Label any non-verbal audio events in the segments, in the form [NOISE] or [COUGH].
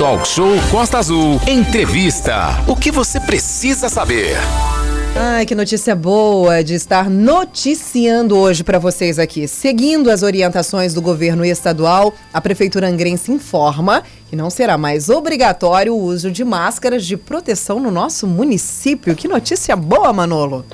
Talk Show Costa Azul. Entrevista. O que você precisa saber? Ai, que notícia boa de estar noticiando hoje para vocês aqui. Seguindo as orientações do governo estadual, a Prefeitura Angrense informa que não será mais obrigatório o uso de máscaras de proteção no nosso município. Que notícia boa, Manolo!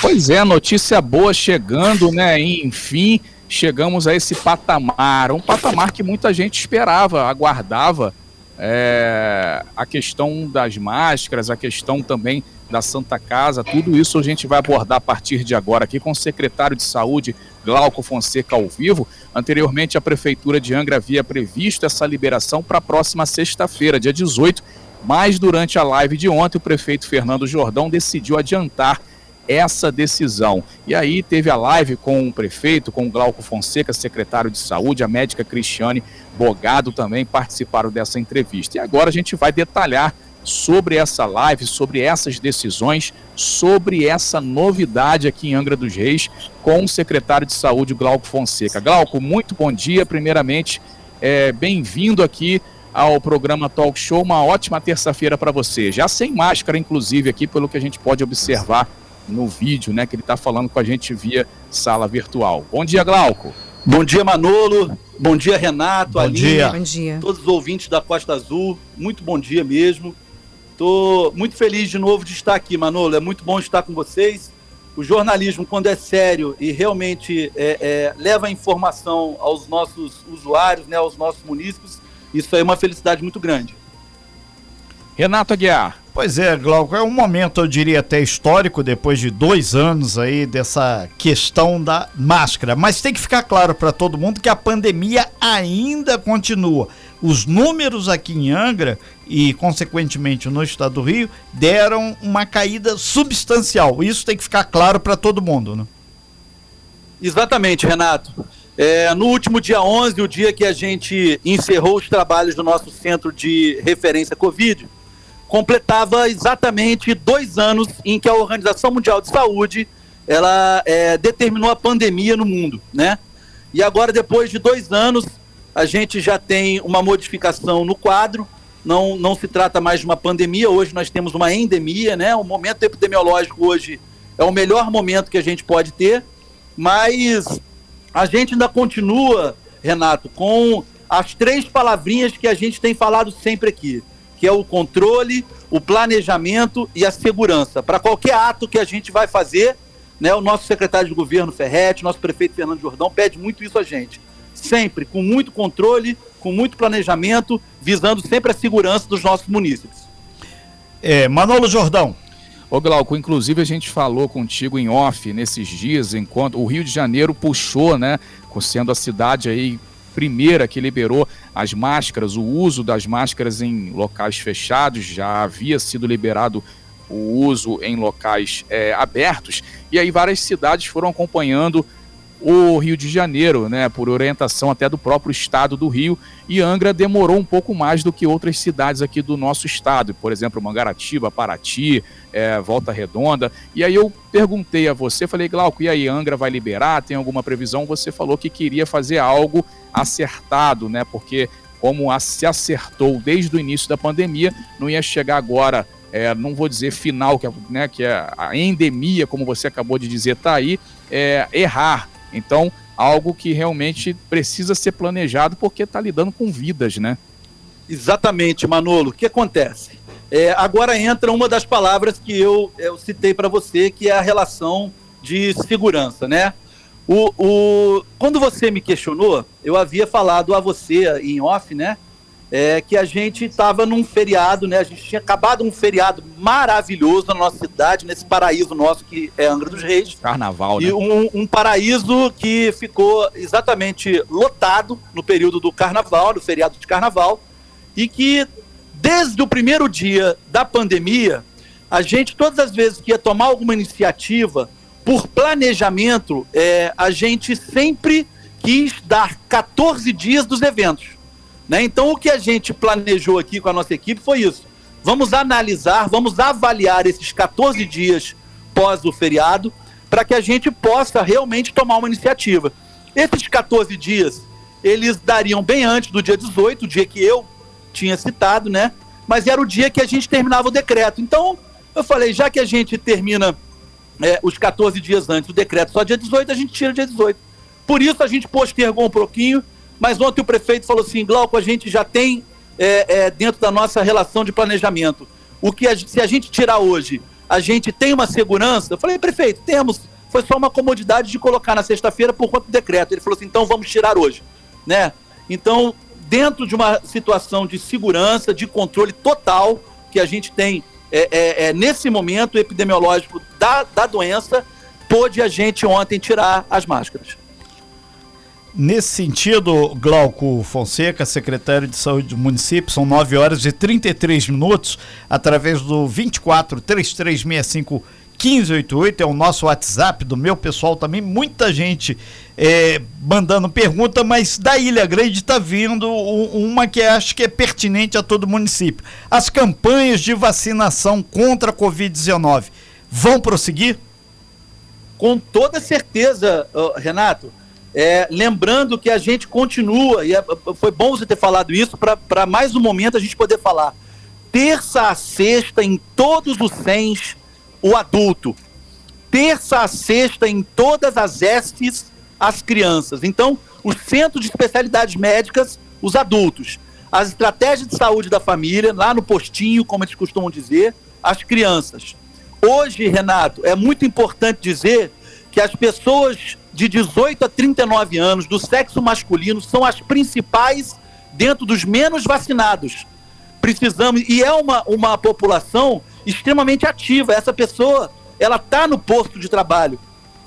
Pois é, notícia boa chegando, né? Enfim, chegamos a esse patamar. Um patamar que muita gente esperava, aguardava. É, a questão das máscaras, a questão também da Santa Casa, tudo isso a gente vai abordar a partir de agora aqui com o secretário de Saúde, Glauco Fonseca, ao vivo. Anteriormente, a Prefeitura de Angra havia previsto essa liberação para a próxima sexta-feira, dia 18, mas durante a live de ontem, o prefeito Fernando Jordão decidiu adiantar essa decisão. E aí teve a live com o prefeito, com o Glauco Fonseca, secretário de Saúde, a médica Cristiane Bogado também participaram dessa entrevista. E agora a gente vai detalhar sobre essa live, sobre essas decisões, sobre essa novidade aqui em Angra dos Reis com o secretário de Saúde, Glauco Fonseca. Glauco, muito bom dia. Primeiramente, é, bem-vindo aqui ao programa Talk Show. Uma ótima terça-feira para você. Já sem máscara, inclusive, aqui, pelo que a gente pode observar no vídeo, né, que ele está falando com a gente via sala virtual. Bom dia, Glauco. Bom dia, Manolo. Bom dia, Renato, bom Aline, dia. Bom dia. todos os ouvintes da Costa Azul. Muito bom dia mesmo. Estou muito feliz de novo de estar aqui, Manolo. É muito bom estar com vocês. O jornalismo, quando é sério e realmente é, é, leva informação aos nossos usuários, né, aos nossos munícipes, isso é uma felicidade muito grande. Renato Aguiar. Pois é, Glauco, é um momento, eu diria até histórico, depois de dois anos aí dessa questão da máscara. Mas tem que ficar claro para todo mundo que a pandemia ainda continua. Os números aqui em Angra e, consequentemente, no estado do Rio, deram uma caída substancial. Isso tem que ficar claro para todo mundo, né? Exatamente, Renato. É, no último dia 11, o dia que a gente encerrou os trabalhos do nosso centro de referência Covid, completava exatamente dois anos em que a Organização Mundial de Saúde ela é, determinou a pandemia no mundo, né? E agora, depois de dois anos, a gente já tem uma modificação no quadro. Não, não se trata mais de uma pandemia, hoje nós temos uma endemia, né? O momento epidemiológico hoje é o melhor momento que a gente pode ter, mas a gente ainda continua, Renato, com as três palavrinhas que a gente tem falado sempre aqui que é o controle, o planejamento e a segurança. Para qualquer ato que a gente vai fazer, né, o nosso secretário de governo Ferretti, nosso prefeito Fernando Jordão pede muito isso a gente. Sempre com muito controle, com muito planejamento, visando sempre a segurança dos nossos munícipes. É, Manolo Jordão. Ô Glauco, inclusive a gente falou contigo em off nesses dias, enquanto o Rio de Janeiro puxou, né, sendo a cidade aí primeira que liberou as máscaras, o uso das máscaras em locais fechados, já havia sido liberado o uso em locais é, abertos, e aí várias cidades foram acompanhando o Rio de Janeiro, né, por orientação até do próprio estado do Rio, e Angra demorou um pouco mais do que outras cidades aqui do nosso estado, por exemplo, Mangaratiba, Paraty, é, Volta Redonda. E aí eu perguntei a você, falei, Glauco, e aí, Angra vai liberar? Tem alguma previsão? Você falou que queria fazer algo acertado, né, porque como se acertou desde o início da pandemia, não ia chegar agora é, não vou dizer final, que é, né, que é a endemia, como você acabou de dizer, está aí, é, errar então, algo que realmente precisa ser planejado porque está lidando com vidas, né? Exatamente, Manolo. O que acontece? É, agora entra uma das palavras que eu, eu citei para você, que é a relação de segurança, né? O, o, quando você me questionou, eu havia falado a você em off, né? é que a gente estava num feriado, né? A gente tinha acabado um feriado maravilhoso na nossa cidade, nesse paraíso nosso que é Angra dos Reis. Carnaval, né? E um, um paraíso que ficou exatamente lotado no período do carnaval, do feriado de carnaval, e que desde o primeiro dia da pandemia, a gente, todas as vezes que ia tomar alguma iniciativa, por planejamento, é, a gente sempre quis dar 14 dias dos eventos. Né? Então, o que a gente planejou aqui com a nossa equipe foi isso. Vamos analisar, vamos avaliar esses 14 dias pós o feriado, para que a gente possa realmente tomar uma iniciativa. Esses 14 dias, eles dariam bem antes do dia 18, o dia que eu tinha citado, né? Mas era o dia que a gente terminava o decreto. Então, eu falei, já que a gente termina é, os 14 dias antes do decreto só dia 18, a gente tira dia 18. Por isso a gente postergou um pouquinho, mas ontem o prefeito falou assim, Glauco, a gente já tem é, é, dentro da nossa relação de planejamento. O que a, se a gente tirar hoje, a gente tem uma segurança? Eu falei, prefeito, temos. Foi só uma comodidade de colocar na sexta-feira por conta do decreto. Ele falou assim, então vamos tirar hoje, né? Então, dentro de uma situação de segurança, de controle total que a gente tem é, é, é, nesse momento epidemiológico da, da doença, pôde a gente ontem tirar as máscaras. Nesse sentido, Glauco Fonseca, secretário de Saúde do município, são 9 horas e 33 minutos, através do 24 3365 1588, é o nosso WhatsApp do meu pessoal também. Muita gente é, mandando pergunta, mas da Ilha Grande está vindo uma que acho que é pertinente a todo município. As campanhas de vacinação contra a Covid-19 vão prosseguir? Com toda certeza, Renato. É, lembrando que a gente continua, e é, foi bom você ter falado isso, para mais um momento a gente poder falar. Terça a sexta, em todos os 100, o adulto. Terça a sexta, em todas as estes, as crianças. Então, o centro de especialidades médicas, os adultos. As estratégias de saúde da família, lá no postinho, como eles costumam dizer, as crianças. Hoje, Renato, é muito importante dizer que as pessoas de 18 a 39 anos do sexo masculino são as principais dentro dos menos vacinados. Precisamos, e é uma, uma população extremamente ativa. Essa pessoa, ela está no posto de trabalho.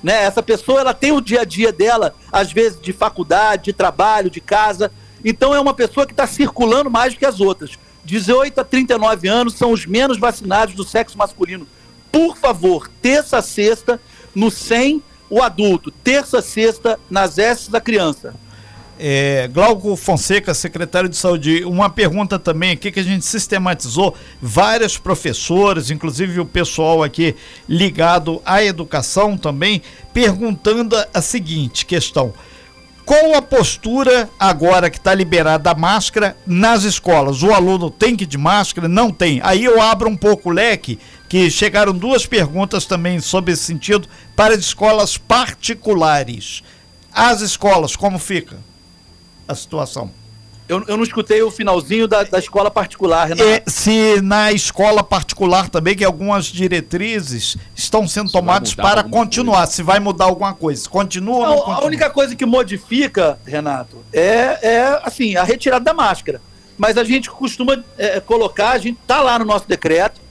Né? Essa pessoa, ela tem o dia a dia dela, às vezes de faculdade, de trabalho, de casa. Então é uma pessoa que está circulando mais do que as outras. 18 a 39 anos são os menos vacinados do sexo masculino. Por favor, terça sexta, no 100 o adulto, terça, sexta, nas S da criança. É, Glauco Fonseca, secretário de Saúde, uma pergunta também aqui que a gente sistematizou vários professores, inclusive o pessoal aqui ligado à educação também, perguntando a seguinte questão. Qual a postura agora que está liberada a máscara nas escolas? O aluno tem que ir de máscara? Não tem. Aí eu abro um pouco o leque que chegaram duas perguntas também sobre esse sentido para as escolas particulares. As escolas, como fica a situação? Eu, eu não escutei o finalzinho da, da escola particular, Renato. É, se na escola particular também, que algumas diretrizes estão sendo se tomadas para continuar, coisa. se vai mudar alguma coisa. Continua não, ou não continua? A única coisa que modifica, Renato, é, é assim, a retirada da máscara. Mas a gente costuma é, colocar, a gente está lá no nosso decreto,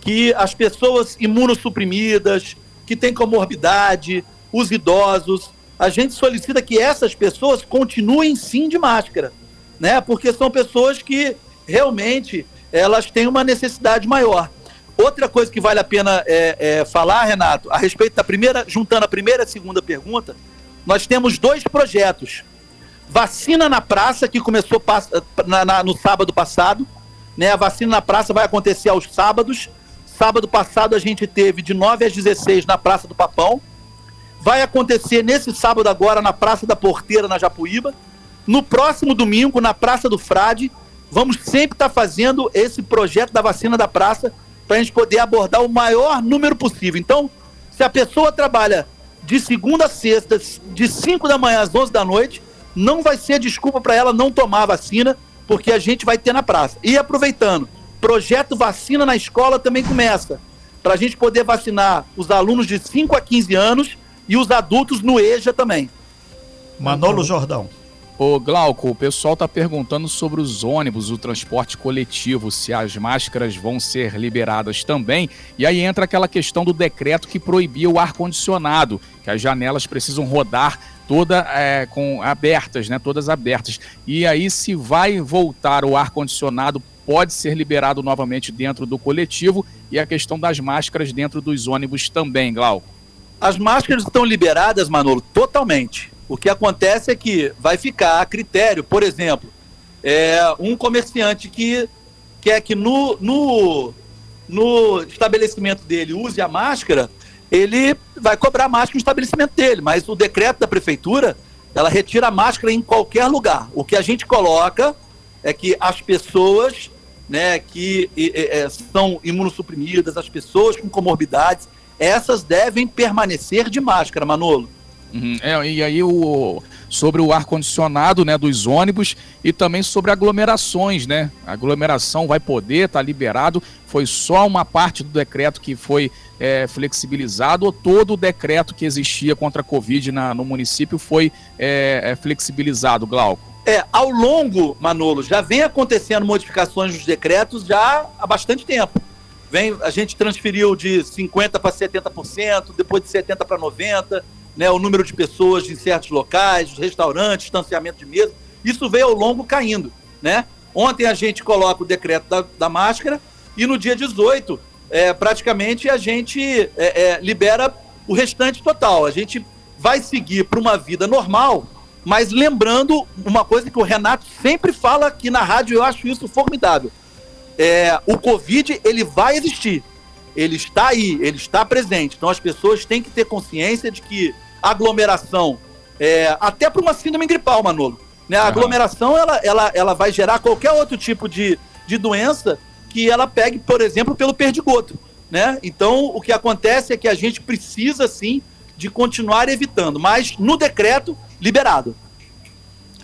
que as pessoas imunossuprimidas, que têm comorbidade, os idosos, a gente solicita que essas pessoas continuem sim de máscara, né? Porque são pessoas que realmente elas têm uma necessidade maior. Outra coisa que vale a pena é, é, falar, Renato, a respeito da primeira, juntando a primeira e a segunda pergunta, nós temos dois projetos. Vacina na praça, que começou na, na, no sábado passado, né? A vacina na praça vai acontecer aos sábados Sábado passado a gente teve de 9 às 16 na Praça do Papão. Vai acontecer nesse sábado agora na Praça da Porteira, na Japuíba. No próximo domingo, na Praça do Frade. Vamos sempre estar tá fazendo esse projeto da vacina da praça para a gente poder abordar o maior número possível. Então, se a pessoa trabalha de segunda a sexta, de 5 da manhã às 11 da noite, não vai ser desculpa para ela não tomar a vacina, porque a gente vai ter na praça. E aproveitando, Projeto Vacina na Escola também começa, para a gente poder vacinar os alunos de 5 a 15 anos e os adultos no EJA também. Manolo Jordão. Ô Glauco, o pessoal está perguntando sobre os ônibus, o transporte coletivo, se as máscaras vão ser liberadas também. E aí entra aquela questão do decreto que proibia o ar-condicionado, que as janelas precisam rodar toda é, com abertas, né? Todas abertas. E aí, se vai voltar o ar-condicionado pode ser liberado novamente dentro do coletivo e a questão das máscaras dentro dos ônibus também, Glauco. As máscaras estão liberadas, Manolo, totalmente. O que acontece é que vai ficar a critério, por exemplo, é, um comerciante que quer que no, no, no estabelecimento dele use a máscara, ele vai cobrar máscara no estabelecimento dele, mas o decreto da prefeitura, ela retira a máscara em qualquer lugar. O que a gente coloca é que as pessoas né, que é, são imunossuprimidas, as pessoas com comorbidades, essas devem permanecer de máscara, Manolo. Uhum. É, e aí o, sobre o ar-condicionado né, dos ônibus e também sobre aglomerações, né? A aglomeração vai poder, está liberado. Foi só uma parte do decreto que foi é, flexibilizado ou todo o decreto que existia contra a Covid na, no município foi é, é, flexibilizado, Glauco? É, ao longo, Manolo, já vem acontecendo modificações dos decretos já há bastante tempo. Vem, a gente transferiu de 50% para 70%, depois de 70% para 90%, né, o número de pessoas em certos locais, restaurantes, distanciamento de mesa. Isso veio ao longo caindo. Né? Ontem a gente coloca o decreto da, da máscara e no dia 18, é, praticamente, a gente é, é, libera o restante total. A gente vai seguir para uma vida normal, mas lembrando uma coisa que o Renato sempre fala aqui na rádio, eu acho isso formidável é, o Covid ele vai existir. Ele está aí, ele está presente. Então as pessoas têm que ter consciência de que aglomeração, é, até para uma síndrome gripal, Manolo, né? A aglomeração ela, ela, ela vai gerar qualquer outro tipo de, de doença que ela pegue, por exemplo, pelo perdigoto. Né? Então o que acontece é que a gente precisa sim de continuar evitando, mas no decreto liberado.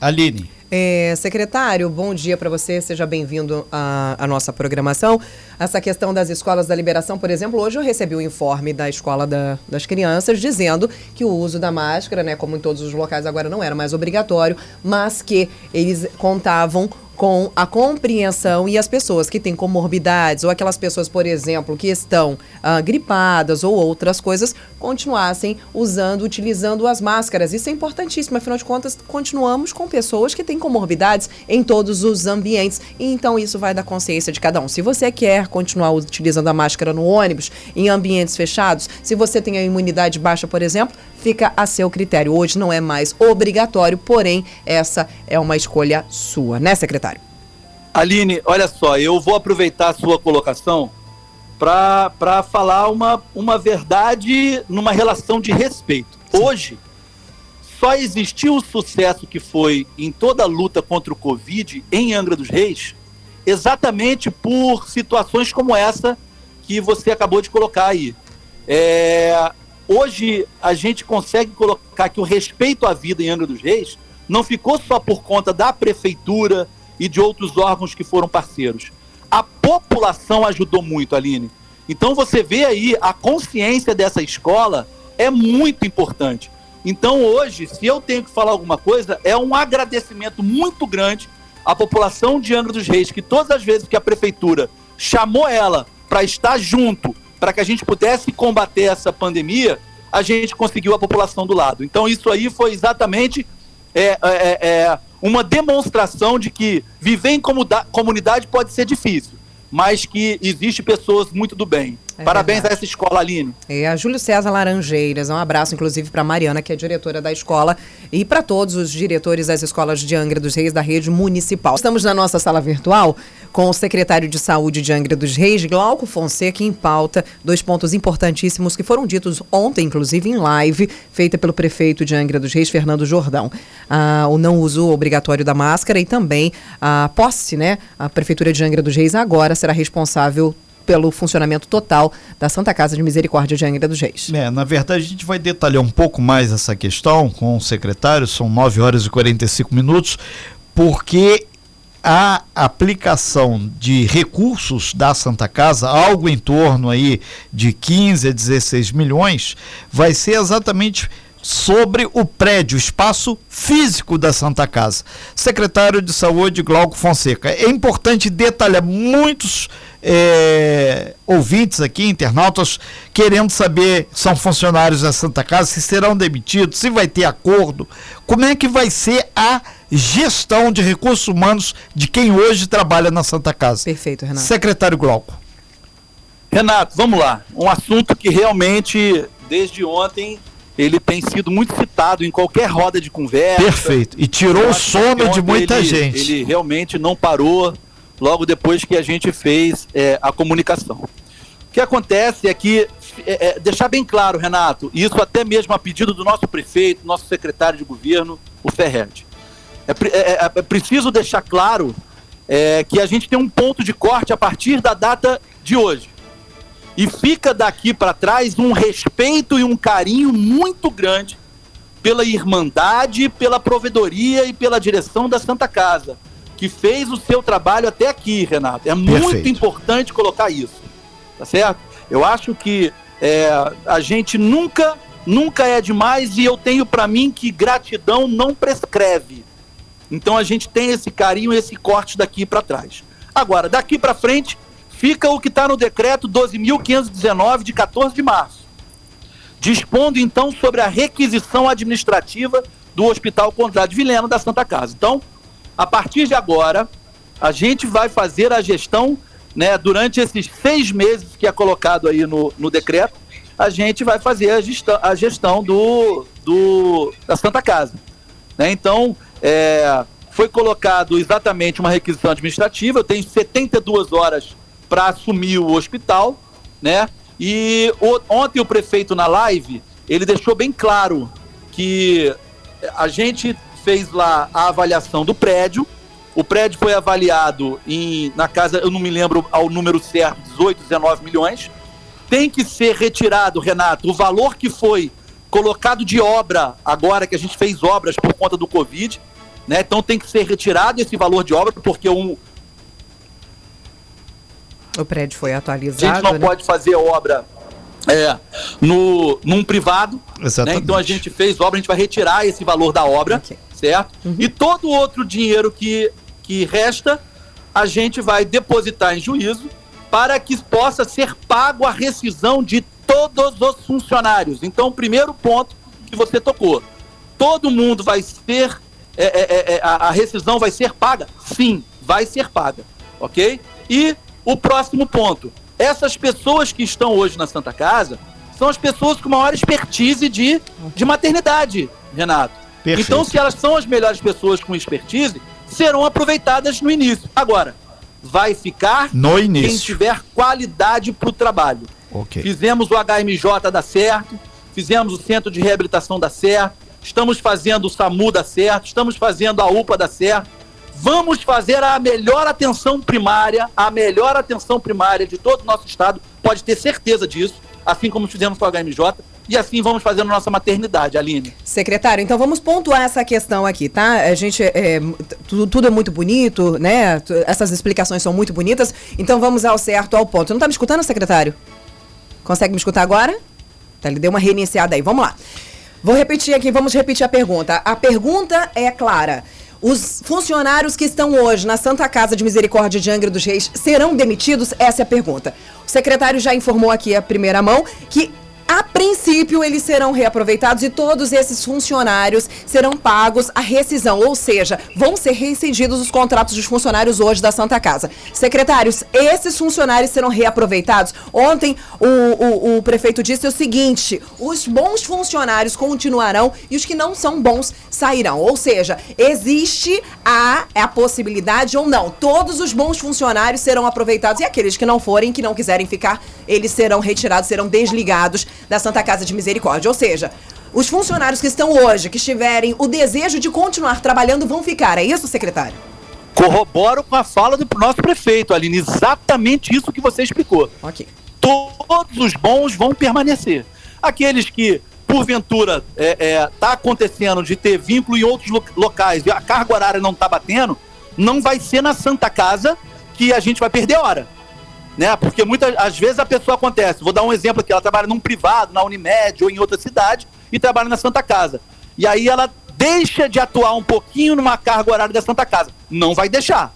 Aline. É, secretário, bom dia para você, seja bem-vindo à, à, nossa programação. Essa questão das escolas da liberação, por exemplo, hoje eu recebi o um informe da escola da, das crianças dizendo que o uso da máscara, né, como em todos os locais agora não era mais obrigatório, mas que eles contavam com a compreensão e as pessoas que têm comorbidades ou aquelas pessoas, por exemplo, que estão ah, gripadas ou outras coisas, continuassem usando, utilizando as máscaras. Isso é importantíssimo, afinal de contas, continuamos com pessoas que têm comorbidades em todos os ambientes. E então isso vai da consciência de cada um. Se você quer continuar utilizando a máscara no ônibus, em ambientes fechados, se você tem a imunidade baixa, por exemplo, fica a seu critério. Hoje não é mais obrigatório, porém, essa é uma escolha sua, né, secretário? Aline, olha só, eu vou aproveitar a sua colocação para falar uma, uma verdade numa relação de respeito. Hoje, só existiu o sucesso que foi em toda a luta contra o Covid em Angra dos Reis, exatamente por situações como essa que você acabou de colocar aí. É, hoje a gente consegue colocar que o respeito à vida em Angra dos Reis não ficou só por conta da prefeitura e de outros órgãos que foram parceiros. A população ajudou muito, Aline. Então você vê aí a consciência dessa escola é muito importante. Então hoje, se eu tenho que falar alguma coisa, é um agradecimento muito grande à população de Angra dos Reis, que todas as vezes que a prefeitura chamou ela para estar junto para que a gente pudesse combater essa pandemia, a gente conseguiu a população do lado. Então isso aí foi exatamente é, é, é, uma demonstração de que viver em comunidade pode ser difícil, mas que existe pessoas muito do bem. É Parabéns verdade. a essa escola, Aline. É, a Júlio César Laranjeiras. Um abraço, inclusive, para Mariana, que é diretora da escola, e para todos os diretores das escolas de Angra dos Reis da rede municipal. Estamos na nossa sala virtual com o secretário de Saúde de Angra dos Reis, Glauco Fonseca, em pauta dois pontos importantíssimos que foram ditos ontem, inclusive, em live, feita pelo prefeito de Angra dos Reis, Fernando Jordão. Ah, o não uso obrigatório da máscara e também a posse, né? A Prefeitura de Angra dos Reis agora será responsável pelo funcionamento total da Santa Casa de Misericórdia de Angra dos Reis. É, na verdade, a gente vai detalhar um pouco mais essa questão com o secretário, são 9 horas e 45 minutos, porque a aplicação de recursos da Santa Casa, algo em torno aí de 15 a 16 milhões, vai ser exatamente sobre o prédio, o espaço físico da Santa Casa. Secretário de Saúde Glauco Fonseca. É importante detalhar muitos é, ouvintes aqui, internautas, querendo saber, são funcionários da Santa Casa, se serão demitidos, se vai ter acordo, como é que vai ser a gestão de recursos humanos de quem hoje trabalha na Santa Casa. Perfeito, Renato. Secretário Glauco. Renato, vamos lá. Um assunto que realmente, desde ontem, ele tem sido muito citado em qualquer roda de conversa. Perfeito. E tirou o sono de muita ele, gente. Ele realmente não parou logo depois que a gente fez é, a comunicação. O que acontece é que, é, é, deixar bem claro, Renato, isso até mesmo a pedido do nosso prefeito, nosso secretário de governo, o Ferret. É, é, é, preciso deixar claro que a gente tem um ponto de corte a partir da data de hoje. E fica daqui para trás um respeito e um carinho muito grande pela Irmandade, pela provedoria e pela direção da Santa Casa, que fez o seu trabalho até aqui, Renato. É muito Perfeito. importante colocar isso, tá certo? Eu acho que é, a gente nunca, nunca é demais e eu tenho para mim que gratidão não prescreve. Então a gente tem esse carinho, esse corte daqui para trás. Agora, daqui para frente, fica o que está no decreto 12.519 de 14 de março, dispondo então sobre a requisição administrativa do Hospital Condrade Vilhena da Santa Casa. Então, a partir de agora, a gente vai fazer a gestão, né, durante esses seis meses que é colocado aí no, no decreto, a gente vai fazer a gestão, a gestão do, do, da Santa Casa. Né? Então, é, foi colocado exatamente uma requisição administrativa, eu tenho 72 horas para assumir o hospital, né? E o- ontem o prefeito na live, ele deixou bem claro que a gente fez lá a avaliação do prédio, o prédio foi avaliado em, na casa, eu não me lembro ao número certo, 18, 19 milhões. Tem que ser retirado, Renato, o valor que foi colocado de obra, agora que a gente fez obras por conta do Covid, né? Então tem que ser retirado esse valor de obra, porque um, O prédio foi a atualizado. gente não né? pode fazer obra é, no, num privado. Né? Exatamente. Então a gente fez obra, a gente vai retirar esse valor da obra, Ok. Certo? E todo outro dinheiro que, que resta, a gente vai depositar em juízo para que possa ser pago a rescisão de todos os funcionários. Então, o primeiro ponto que você tocou. Todo mundo vai ser. é, é, é, é, a, a rescisão vai ser paga? Sim, vai ser paga. Ok? E o próximo ponto. Essas pessoas que estão hoje na Santa Casa são as pessoas com maior expertise de, de maternidade, Renato. Perfeito. Então, se elas são as melhores pessoas com expertise, serão aproveitadas no início. Agora, vai ficar No quem início. tiver qualidade para o trabalho. Ok. Fizemos o HMJ dar certo, fizemos o Centro de Reabilitação dar certo, estamos fazendo o SAMU dar certo, estamos fazendo a UPA dar certo. Vamos fazer a melhor atenção primária, a melhor atenção primária de todo o nosso estado, pode ter certeza disso, assim como fizemos com o HMJ, e assim vamos fazer na nossa maternidade, Aline. Secretário, então vamos pontuar essa questão aqui, tá? A gente, é, tudo, tudo é muito bonito, né? Essas explicações são muito bonitas, então vamos ao certo, ao ponto. Não tá me escutando, secretário? Consegue me escutar agora? Tá, ele deu uma reiniciada aí, vamos lá. Vou repetir aqui, vamos repetir a pergunta. A pergunta é clara. Os funcionários que estão hoje na Santa Casa de Misericórdia de Angra dos Reis serão demitidos? Essa é a pergunta. O secretário já informou aqui a primeira mão que a princípio, eles serão reaproveitados e todos esses funcionários serão pagos a rescisão, ou seja, vão ser rescindidos os contratos dos funcionários hoje da Santa Casa. Secretários, esses funcionários serão reaproveitados. Ontem, o, o- o prefeito disse o seguinte: os bons funcionários continuarão e os que não são bons sairão. Ou seja, existe a, a possibilidade ou não. Todos os bons funcionários serão aproveitados e aqueles que não forem, que não quiserem ficar, eles serão retirados, serão desligados da Santa Casa de Misericórdia. Ou seja, os funcionários que estão hoje, que tiverem o desejo de continuar trabalhando, vão ficar. É isso, secretário? Corroboro com a fala do nosso prefeito, Aline, exatamente isso que você explicou. Ok. todos os bons vão permanecer. Aqueles que, porventura, é, é, tá acontecendo de ter vínculo em outros lo- locais e a carga horária não tá batendo, não vai ser na Santa Casa que a gente vai perder hora. Né? Porque muitas às vezes a pessoa acontece. Vou dar um exemplo aqui: ela trabalha num privado, na Unimed ou em outra cidade e trabalha na Santa Casa. E aí ela deixa de atuar um pouquinho numa carga horária da Santa Casa. Não vai deixar.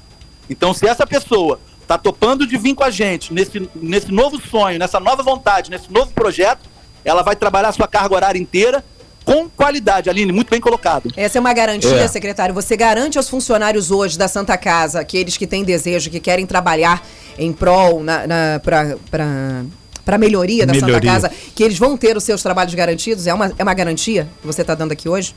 Então, se essa pessoa está topando de vir com a gente nesse, nesse novo sonho, nessa nova vontade, nesse novo projeto, ela vai trabalhar a sua carga horária inteira com qualidade. Aline, muito bem colocado. Essa é uma garantia, É. secretário. Você garante aos funcionários hoje da Santa Casa, aqueles que têm desejo, que querem trabalhar em prol, na, na, para a melhoria da Santa Melhoria. Casa, que eles vão ter os seus trabalhos garantidos? É uma, é uma garantia que você está dando aqui hoje?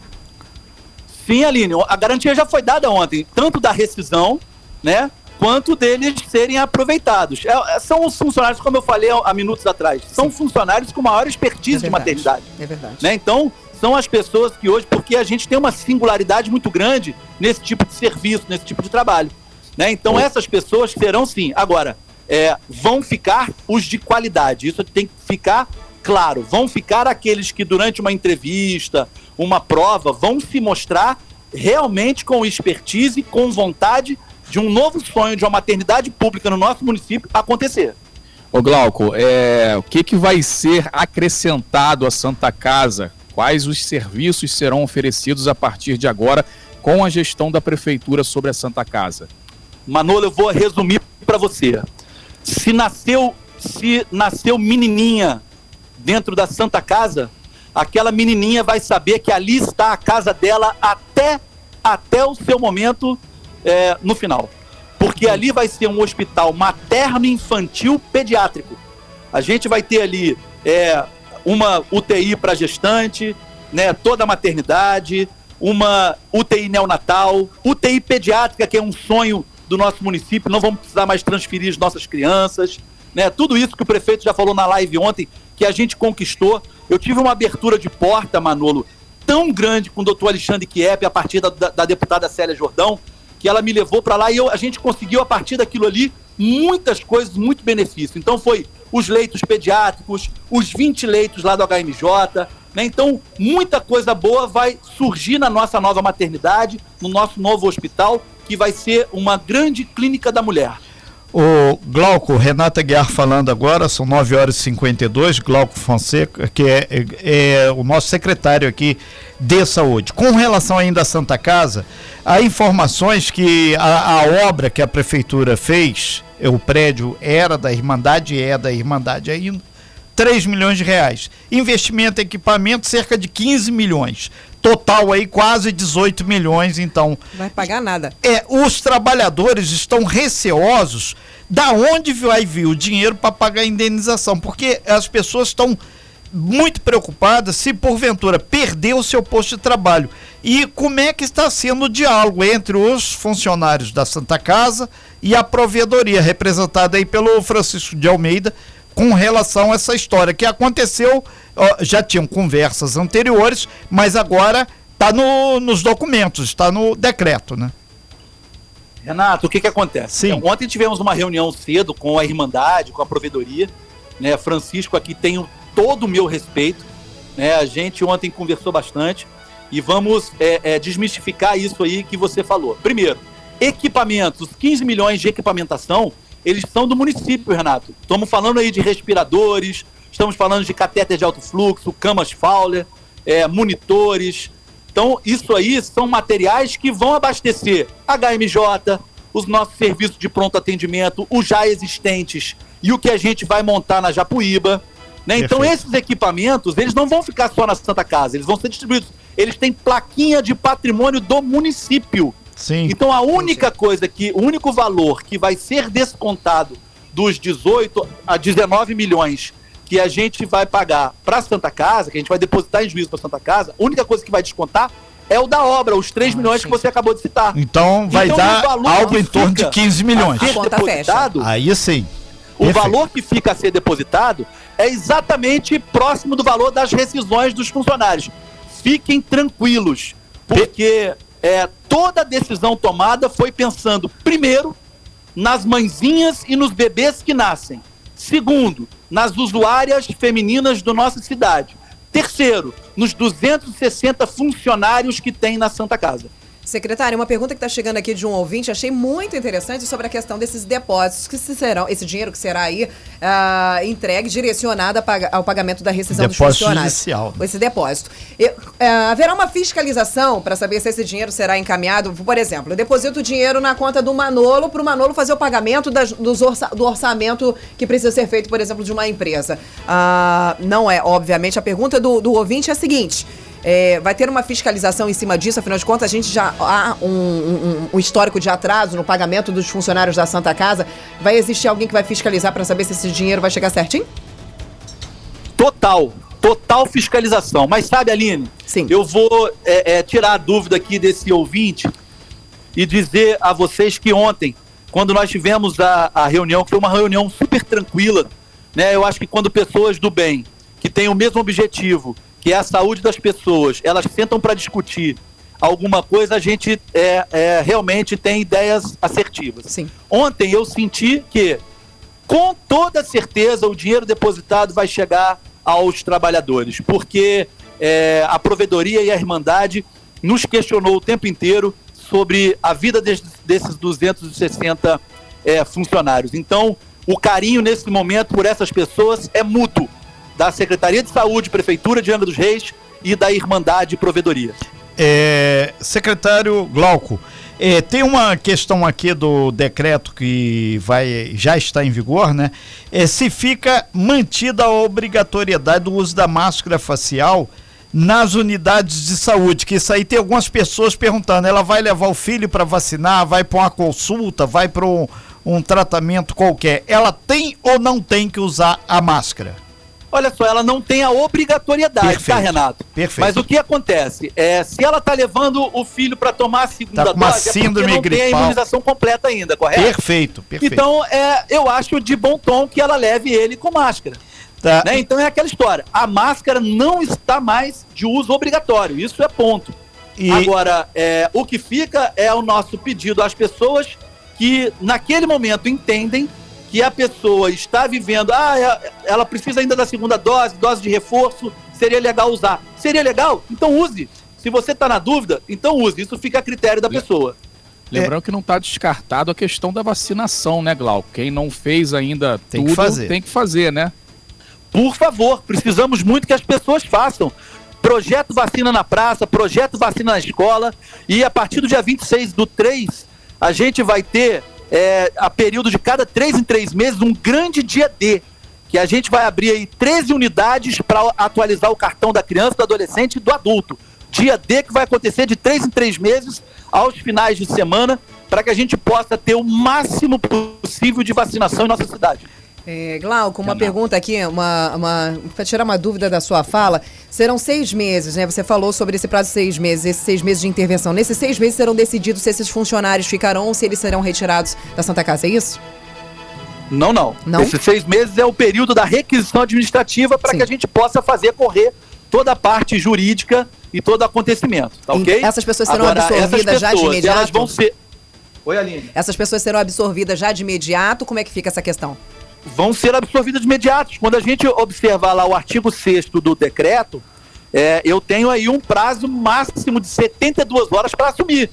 Sim, Aline, a garantia já foi dada ontem, tanto da rescisão, né? Quanto deles serem aproveitados. É- é- são os funcionários, como eu falei há minutos atrás, são funcionários com maior expertise de verdade. maternidade. É verdade. né? Então, são as pessoas que hoje, porque a gente tem uma singularidade muito grande nesse tipo de serviço, nesse tipo de trabalho. Né? Então essas pessoas serão sim. Agora, é, vão ficar os de qualidade. Isso tem que ficar claro. Vão ficar aqueles que durante uma entrevista, uma prova, vão se mostrar realmente com expertise, com vontade de um novo sonho de uma maternidade pública no nosso município acontecer. Ô Glauco, é, o que, que vai ser acrescentado à Santa Casa? Quais os serviços serão oferecidos a partir de agora com a gestão da Prefeitura sobre a Santa Casa? Manolo, eu vou resumir para você. Se nasceu, se nasceu menininha dentro da Santa Casa, aquela menininha vai saber que ali está a casa dela até, até o seu momento é, no final. Porque ali vai ser um hospital materno, infantil, pediátrico. A gente vai ter ali é, uma UTI para gestante, né, toda a maternidade, uma UTI neonatal, UTI pediátrica, que é um sonho do nosso município, não vamos precisar mais transferir as nossas crianças, né? Tudo isso que o prefeito já falou na live ontem, que a gente conquistou. Eu tive uma abertura de porta, Manolo, tão grande com o doutor Alexandre Kiep, a partir da, da, da deputada Célia Jordão, que ela me levou para lá e eu, a gente conseguiu, a partir daquilo ali, muitas coisas, muito benefício. Então foi os leitos pediátricos, os 20 leitos lá do HMJ, né? Então, muita coisa boa vai surgir na nossa nova maternidade, no nosso novo hospital, que vai ser uma grande clínica da mulher. O Glauco, Renata Guiar falando agora, são 9 horas e 52, Glauco Fonseca, que é, é, é, o nosso secretário aqui de saúde. Com relação ainda à Santa Casa, há informações que a, a obra que a prefeitura fez, o prédio era da Irmandade, é da Irmandade ainda, 3 milhões de reais. Investimento em equipamento, cerca de 15 milhões total aí quase 18 milhões, então. Vai pagar nada. É, os trabalhadores estão receosos da onde vai vir o dinheiro para pagar a indenização, porque as pessoas estão muito preocupadas se porventura perder o seu posto de trabalho. E como é que está sendo o diálogo entre os funcionários da Santa Casa e a provedoria, representada aí pelo Francisco de Almeida, com relação a essa história que aconteceu já tinham conversas anteriores, mas agora está no, nos documentos, está no decreto, né? Renato, o que que acontece? Sim. Então, ontem tivemos uma reunião cedo com a Irmandade, com a Provedoria, né? Francisco aqui tem todo o meu respeito, né? A gente ontem conversou bastante e vamos é, é, desmistificar isso aí que você falou. Primeiro, equipamentos, 15 milhões de equipamentação, eles são do município, Renato. Estamos falando aí de respiradores, Estamos falando de catéter de alto fluxo, camas Fowler, é, monitores. Então, isso aí são materiais que vão abastecer HMJ, os nossos serviços de pronto atendimento, os já existentes e o que a gente vai montar na Japuíba. Né? Então, esses equipamentos, eles não vão ficar só na Santa Casa, eles vão ser distribuídos. Eles têm plaquinha de patrimônio do município. Sim. Então, a única coisa que, o único valor que vai ser descontado dos 18 a 19 milhões que a gente vai pagar para Santa Casa, que a gente vai depositar em juízo para Santa Casa, a única coisa que vai descontar é o da obra, os 3 ah, milhões sim. que você acabou de citar. Então vai então, dar algo em torno de 15 milhões. A ser depositado, Aí sim. O Perfeito. valor que fica a ser depositado é exatamente próximo do valor das rescisões dos funcionários. Fiquem tranquilos, porque é, toda decisão tomada foi pensando, primeiro, nas mãezinhas e nos bebês que nascem. Segundo, nas usuárias femininas da nossa cidade. Terceiro, nos 260 funcionários que tem na Santa Casa. Secretário, uma pergunta que está chegando aqui de um ouvinte, achei muito interessante sobre a questão desses depósitos que serão, esse dinheiro que será aí uh, entregue, direcionado ao pagamento da rescisão depósito dos funcionários. Judicial. Esse depósito. E, uh, haverá uma fiscalização para saber se esse dinheiro será encaminhado, por exemplo, eu deposito o dinheiro na conta do Manolo para o Manolo fazer o pagamento das, dos orça, do orçamento que precisa ser feito, por exemplo, de uma empresa. Uh, não é, obviamente, a pergunta do, do ouvinte é a seguinte. É, vai ter uma fiscalização em cima disso, afinal de contas, a gente já há um, um, um, histórico de atraso no pagamento dos funcionários da Santa Casa. Vai existir alguém que vai fiscalizar para saber se esse dinheiro vai chegar certinho? Total, total fiscalização. Mas sabe, Aline? Sim. Eu vou é, é, tirar a dúvida aqui desse ouvinte e dizer a vocês que ontem, quando nós tivemos a, a reunião, que foi uma reunião super tranquila, né? Eu acho que quando pessoas do bem, que têm o mesmo objetivo, que é a saúde das pessoas, elas sentam para discutir alguma coisa, a gente é, é, realmente tem ideias assertivas. Sim. Ontem eu senti que, com toda certeza, o dinheiro depositado vai chegar aos trabalhadores, porque é, a provedoria e a Irmandade nos questionou o tempo inteiro sobre a vida desses, desses 260 é, funcionários. Então, o carinho nesse momento por essas pessoas é mútuo da Secretaria de Saúde, Prefeitura de Angra dos Reis e da Irmandade Provedoria. É, secretário Glauco, é, tem uma questão aqui do decreto que vai já está em vigor, né? É, se fica mantida a obrigatoriedade do uso da máscara facial nas unidades de saúde, que isso aí tem algumas pessoas perguntando, ela vai levar o filho para vacinar, vai para uma consulta, vai para um, um tratamento qualquer, ela tem ou não tem que usar a máscara? Olha só, ela não tem a obrigatoriedade, tá, Perfeito. tá, Renato? Perfeito. Mas o que acontece? É, se ela tá levando o filho para tomar a segunda tá com uma dose, é síndrome é não gripal. tem a imunização completa ainda, correto? Perfeito, perfeito. Então, é, eu acho de bom tom que ela leve ele com máscara. Tá. Né? Então é aquela história. A máscara não está mais de uso obrigatório. Isso é ponto. E... Agora, é, o que fica é o nosso pedido às pessoas que, naquele momento, entendem que a pessoa está vivendo, ah, é, ela precisa ainda da segunda dose, dose de reforço, seria legal usar. Seria legal? Então use. Se você está na dúvida, então use. Isso fica a critério da pessoa. Lembrando é. que não está descartado a questão da vacinação, né, Glauco? Quem não fez ainda tem tudo, que fazer. tem que fazer, né? Por favor, precisamos muito que as pessoas façam. Projeto Vacina na Praça, Projeto Vacina na Escola. E a partir do dia 26 do 3, a gente vai ter é, a período de cada três em três meses, um grande dia D, que a gente vai abrir aí 13 unidades para atualizar o cartão da criança, do adolescente e do adulto. Dia D que vai acontecer de três em três meses, aos finais de semana, para que a gente possa ter o máximo possível de vacinação em nossa cidade. É, Glauco, uma pergunta aqui, uma, uma para tirar uma dúvida da sua fala. Serão seis meses, né? Você falou sobre esse prazo de seis meses, esses seis meses de intervenção. Nesses seis meses serão decididos se esses funcionários ficarão ou se eles serão retirados da Santa Casa, é isso? Não, não. não? Esses seis meses é o período da requisição administrativa para que a gente possa fazer correr toda a parte jurídica e todo o acontecimento, tá ok? Essas pessoas serão Agora, absorvidas pessoas, já de imediato? Elas vão ser... Oi, Aline. Essas pessoas serão absorvidas já de imediato? Como é que fica essa questão? Vão ser absorvidas de imediato. Quando a gente observar lá o artigo 6 do decreto, é, eu tenho aí um prazo máximo de 72 horas para assumir.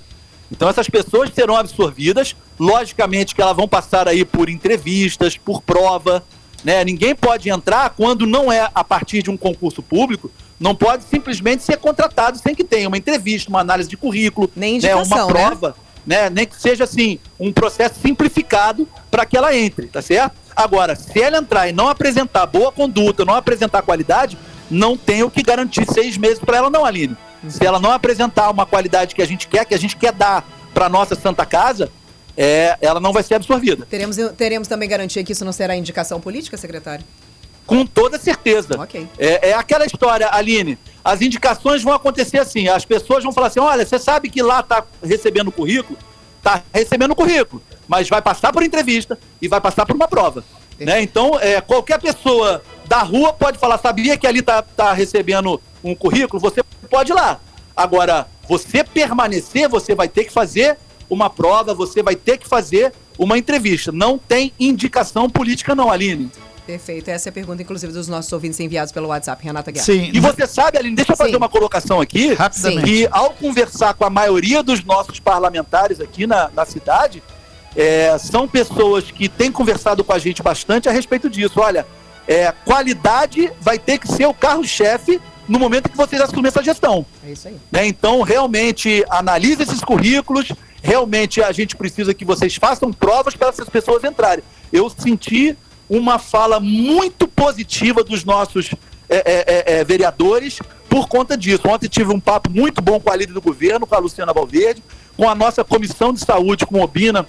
Então essas pessoas serão absorvidas, logicamente que elas vão passar aí por entrevistas, por prova, né? Ninguém pode entrar quando não é a partir de um concurso público, não pode simplesmente ser contratado sem que tenha uma entrevista, uma análise de currículo, Nem né? uma prova, né? né? Nem que seja assim, um processo simplificado para que ela entre, tá certo? Agora, se ela entrar e não apresentar boa conduta, não apresentar qualidade, não tem o que garantir seis meses para ela, não, Aline. Se ela não apresentar uma qualidade que a gente quer, que a gente quer dar para nossa Santa Casa, é, ela não vai ser absorvida. Teremos, teremos também garantia que isso não será indicação política, secretário? Com toda certeza. Ok. É, é aquela história, Aline. As indicações vão acontecer assim. As pessoas vão falar assim: olha, você sabe que lá está recebendo currículo? Está recebendo currículo mas vai passar por entrevista e vai passar por uma prova. Né? Então, é, qualquer pessoa da rua pode falar, sabia que ali está tá recebendo um currículo? Você pode ir lá. Agora, você permanecer, você vai ter que fazer uma prova, você vai ter que fazer uma entrevista. Não tem indicação política não, Aline. Perfeito. Essa é a pergunta, inclusive, dos nossos ouvintes enviados pelo WhatsApp, Renata Guerra. Sim. E você sabe, Aline, deixa eu fazer Sim. uma colocação aqui. Rapidamente. Que ao conversar com a maioria dos nossos parlamentares aqui na, na cidade, é, são pessoas que têm conversado com a gente bastante a respeito disso. Olha, é, qualidade vai ter que ser o carro-chefe no momento que vocês assumirem essa gestão. É isso aí. Né? Então, realmente, analise esses currículos. Realmente, a gente precisa que vocês façam provas para essas pessoas entrarem. Eu senti uma fala muito positiva dos nossos é, é, é, é vereadores por conta disso. Ontem tive um papo muito bom com a líder do governo, com a Luciana Valverde, com a nossa comissão de saúde, com o Obina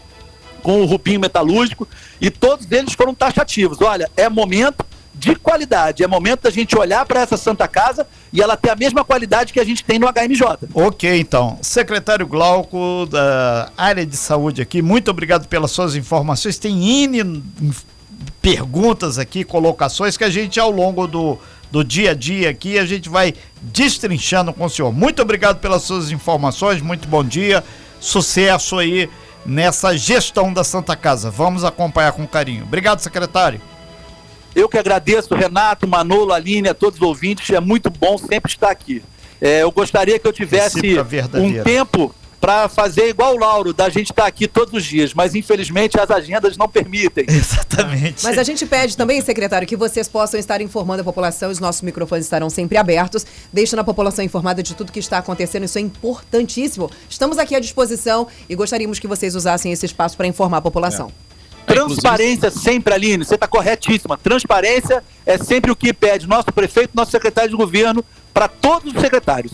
com o Rubinho Metalúrgico, e todos eles foram taxativos. Olha, é momento de qualidade, é momento da gente olhar para essa Santa Casa e ela ter a mesma qualidade que a gente tem no HMJ. Ok, então. Secretário Glauco, da área de saúde aqui, muito obrigado pelas suas informações. Tem N perguntas aqui, colocações que a gente ao longo do do dia a dia aqui. A gente vai destrinchando com o senhor. Muito obrigado pelas suas informações, muito bom dia, sucesso aí nessa gestão da Santa Casa. Vamos acompanhar com carinho. Obrigado, secretário. Eu que agradeço, Renato, Manolo, Aline, a todos os ouvintes. É muito bom sempre estar aqui. É, eu gostaria que eu tivesse um tempo para fazer igual o Lauro, da gente estar tá aqui todos os dias, mas infelizmente as agendas não permitem. [LAUGHS] Exatamente. Mas a gente pede também, secretário, que vocês possam estar informando a população, os nossos microfones estarão sempre abertos, deixando a população informada de tudo que está acontecendo, isso é importantíssimo. Estamos aqui à disposição e gostaríamos que vocês usassem esse espaço para informar a população. É. Transparência sempre, Aline, você está corretíssima. Transparência é sempre o que pede nosso prefeito, nosso secretário de governo, para todos os secretários.